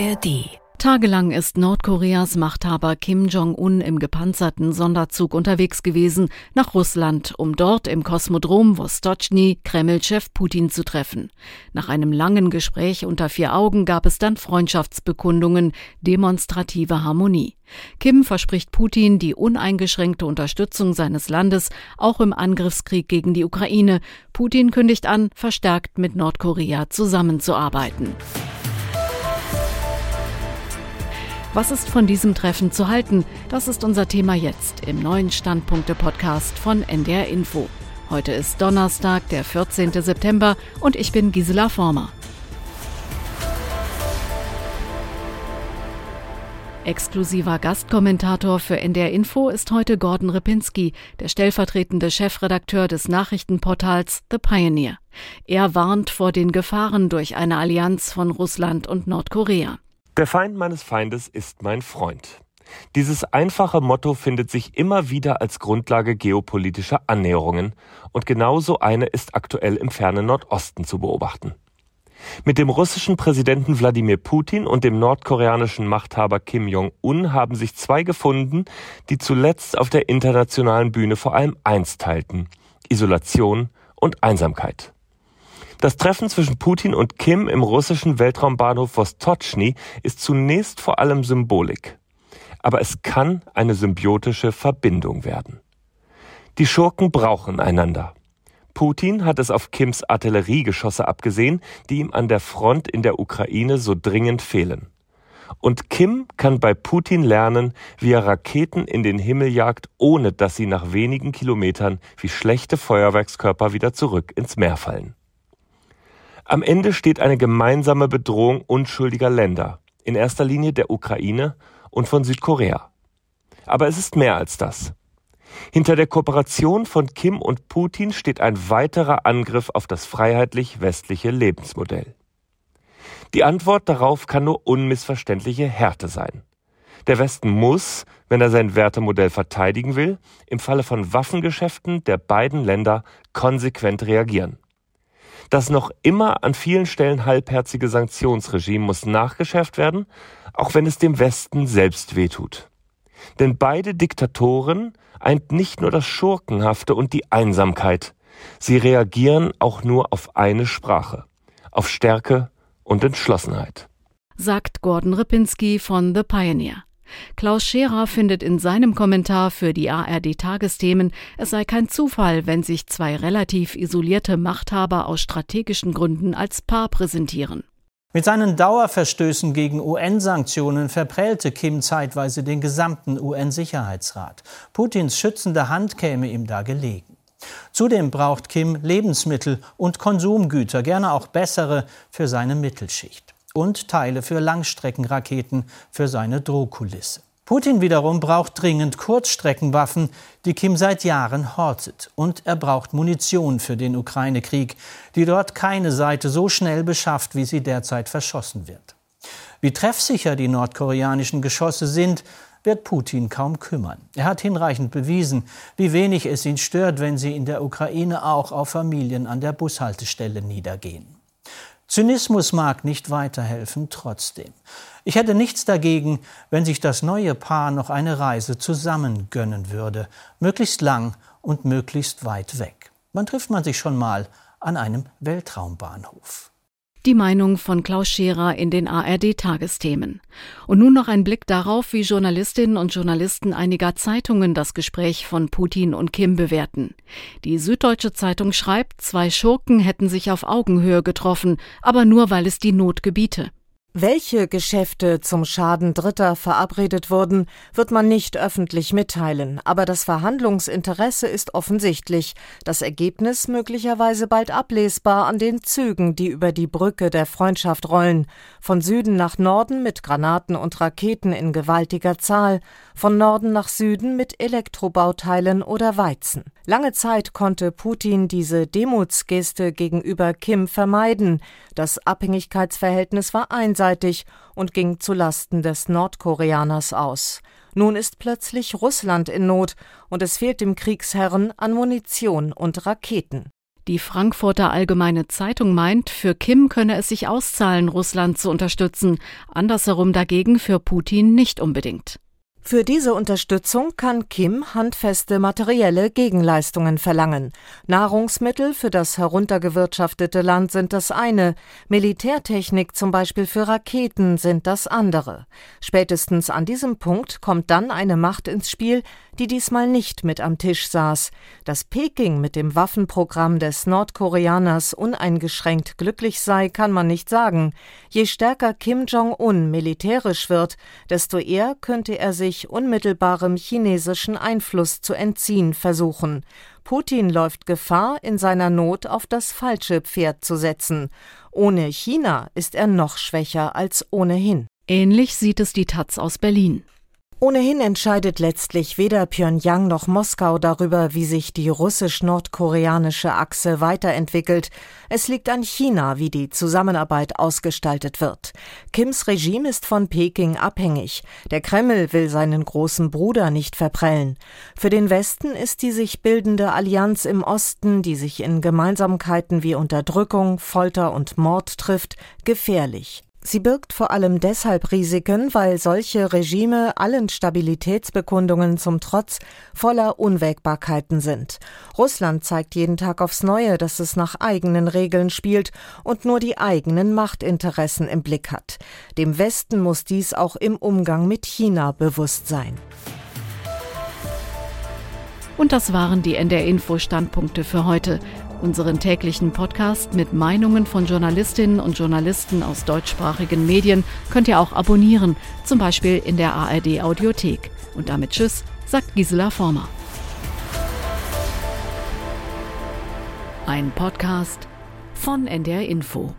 ARD Tagelang ist Nordkoreas Machthaber Kim Jong-un im gepanzerten Sonderzug unterwegs gewesen nach Russland, um dort im Kosmodrom Vostochny Kreml-Chef Putin zu treffen. Nach einem langen Gespräch unter vier Augen gab es dann Freundschaftsbekundungen, demonstrative Harmonie. Kim verspricht Putin die uneingeschränkte Unterstützung seines Landes auch im Angriffskrieg gegen die Ukraine. Putin kündigt an, verstärkt mit Nordkorea zusammenzuarbeiten. Was ist von diesem Treffen zu halten? Das ist unser Thema jetzt im neuen Standpunkte-Podcast von NDR Info. Heute ist Donnerstag, der 14. September und ich bin Gisela Former. Exklusiver Gastkommentator für NDR Info ist heute Gordon Ripinski, der stellvertretende Chefredakteur des Nachrichtenportals The Pioneer. Er warnt vor den Gefahren durch eine Allianz von Russland und Nordkorea. Der Feind meines Feindes ist mein Freund. Dieses einfache Motto findet sich immer wieder als Grundlage geopolitischer Annäherungen und genauso eine ist aktuell im fernen Nordosten zu beobachten. Mit dem russischen Präsidenten Wladimir Putin und dem nordkoreanischen Machthaber Kim Jong-un haben sich zwei gefunden, die zuletzt auf der internationalen Bühne vor allem eins teilten Isolation und Einsamkeit. Das Treffen zwischen Putin und Kim im russischen Weltraumbahnhof Vostochny ist zunächst vor allem Symbolik. Aber es kann eine symbiotische Verbindung werden. Die Schurken brauchen einander. Putin hat es auf Kims Artilleriegeschosse abgesehen, die ihm an der Front in der Ukraine so dringend fehlen. Und Kim kann bei Putin lernen, wie er Raketen in den Himmel jagt, ohne dass sie nach wenigen Kilometern wie schlechte Feuerwerkskörper wieder zurück ins Meer fallen. Am Ende steht eine gemeinsame Bedrohung unschuldiger Länder, in erster Linie der Ukraine und von Südkorea. Aber es ist mehr als das. Hinter der Kooperation von Kim und Putin steht ein weiterer Angriff auf das freiheitlich-westliche Lebensmodell. Die Antwort darauf kann nur unmissverständliche Härte sein. Der Westen muss, wenn er sein Wertemodell verteidigen will, im Falle von Waffengeschäften der beiden Länder konsequent reagieren. Das noch immer an vielen Stellen halbherzige Sanktionsregime muss nachgeschärft werden, auch wenn es dem Westen selbst wehtut. Denn beide Diktatoren eint nicht nur das Schurkenhafte und die Einsamkeit, sie reagieren auch nur auf eine Sprache, auf Stärke und Entschlossenheit. Sagt Gordon Ripinski von The Pioneer. Klaus Scherer findet in seinem Kommentar für die ARD Tagesthemen, es sei kein Zufall, wenn sich zwei relativ isolierte Machthaber aus strategischen Gründen als Paar präsentieren. Mit seinen Dauerverstößen gegen UN-Sanktionen verprellte Kim zeitweise den gesamten UN-Sicherheitsrat. Putins schützende Hand käme ihm da gelegen. Zudem braucht Kim Lebensmittel und Konsumgüter, gerne auch bessere für seine Mittelschicht und Teile für Langstreckenraketen für seine Drohkulisse. Putin wiederum braucht dringend Kurzstreckenwaffen, die Kim seit Jahren hortet. Und er braucht Munition für den Ukraine-Krieg, die dort keine Seite so schnell beschafft, wie sie derzeit verschossen wird. Wie treffsicher die nordkoreanischen Geschosse sind, wird Putin kaum kümmern. Er hat hinreichend bewiesen, wie wenig es ihn stört, wenn sie in der Ukraine auch auf Familien an der Bushaltestelle niedergehen. Zynismus mag nicht weiterhelfen, trotzdem. Ich hätte nichts dagegen, wenn sich das neue Paar noch eine Reise zusammen gönnen würde, möglichst lang und möglichst weit weg. Wann trifft man sich schon mal an einem Weltraumbahnhof? Die Meinung von Klaus Scherer in den ARD-Tagesthemen. Und nun noch ein Blick darauf, wie Journalistinnen und Journalisten einiger Zeitungen das Gespräch von Putin und Kim bewerten. Die Süddeutsche Zeitung schreibt, zwei Schurken hätten sich auf Augenhöhe getroffen, aber nur weil es die Not gebiete. Welche Geschäfte zum Schaden Dritter verabredet wurden, wird man nicht öffentlich mitteilen, aber das Verhandlungsinteresse ist offensichtlich, das Ergebnis möglicherweise bald ablesbar an den Zügen, die über die Brücke der Freundschaft rollen, von Süden nach Norden mit Granaten und Raketen in gewaltiger Zahl, von Norden nach Süden mit Elektrobauteilen oder Weizen. Lange Zeit konnte Putin diese Demutsgeste gegenüber Kim vermeiden, das Abhängigkeitsverhältnis war einseitig einseitig und ging zu Lasten des Nordkoreaners aus. Nun ist plötzlich Russland in Not und es fehlt dem Kriegsherren an Munition und Raketen. Die Frankfurter Allgemeine Zeitung meint, für Kim könne es sich auszahlen, Russland zu unterstützen, andersherum dagegen für Putin nicht unbedingt. Für diese Unterstützung kann Kim handfeste materielle Gegenleistungen verlangen. Nahrungsmittel für das heruntergewirtschaftete Land sind das eine, Militärtechnik zum Beispiel für Raketen sind das andere. Spätestens an diesem Punkt kommt dann eine Macht ins Spiel, die diesmal nicht mit am Tisch saß. Dass Peking mit dem Waffenprogramm des Nordkoreaners uneingeschränkt glücklich sei, kann man nicht sagen. Je stärker Kim Jong-un militärisch wird, desto eher könnte er sich unmittelbarem chinesischen Einfluss zu entziehen versuchen. Putin läuft Gefahr, in seiner Not auf das falsche Pferd zu setzen. Ohne China ist er noch schwächer als ohnehin. Ähnlich sieht es die Taz aus Berlin. Ohnehin entscheidet letztlich weder Pyongyang noch Moskau darüber, wie sich die russisch-nordkoreanische Achse weiterentwickelt. Es liegt an China, wie die Zusammenarbeit ausgestaltet wird. Kims Regime ist von Peking abhängig. Der Kreml will seinen großen Bruder nicht verprellen. Für den Westen ist die sich bildende Allianz im Osten, die sich in Gemeinsamkeiten wie Unterdrückung, Folter und Mord trifft, gefährlich. Sie birgt vor allem deshalb Risiken, weil solche Regime allen Stabilitätsbekundungen zum Trotz voller Unwägbarkeiten sind. Russland zeigt jeden Tag aufs Neue, dass es nach eigenen Regeln spielt und nur die eigenen Machtinteressen im Blick hat. Dem Westen muss dies auch im Umgang mit China bewusst sein. Und das waren die NDR Info Standpunkte für heute. Unseren täglichen Podcast mit Meinungen von Journalistinnen und Journalisten aus deutschsprachigen Medien könnt ihr auch abonnieren, zum Beispiel in der ARD Audiothek. Und damit Tschüss, sagt Gisela Former. Ein Podcast von NDR Info.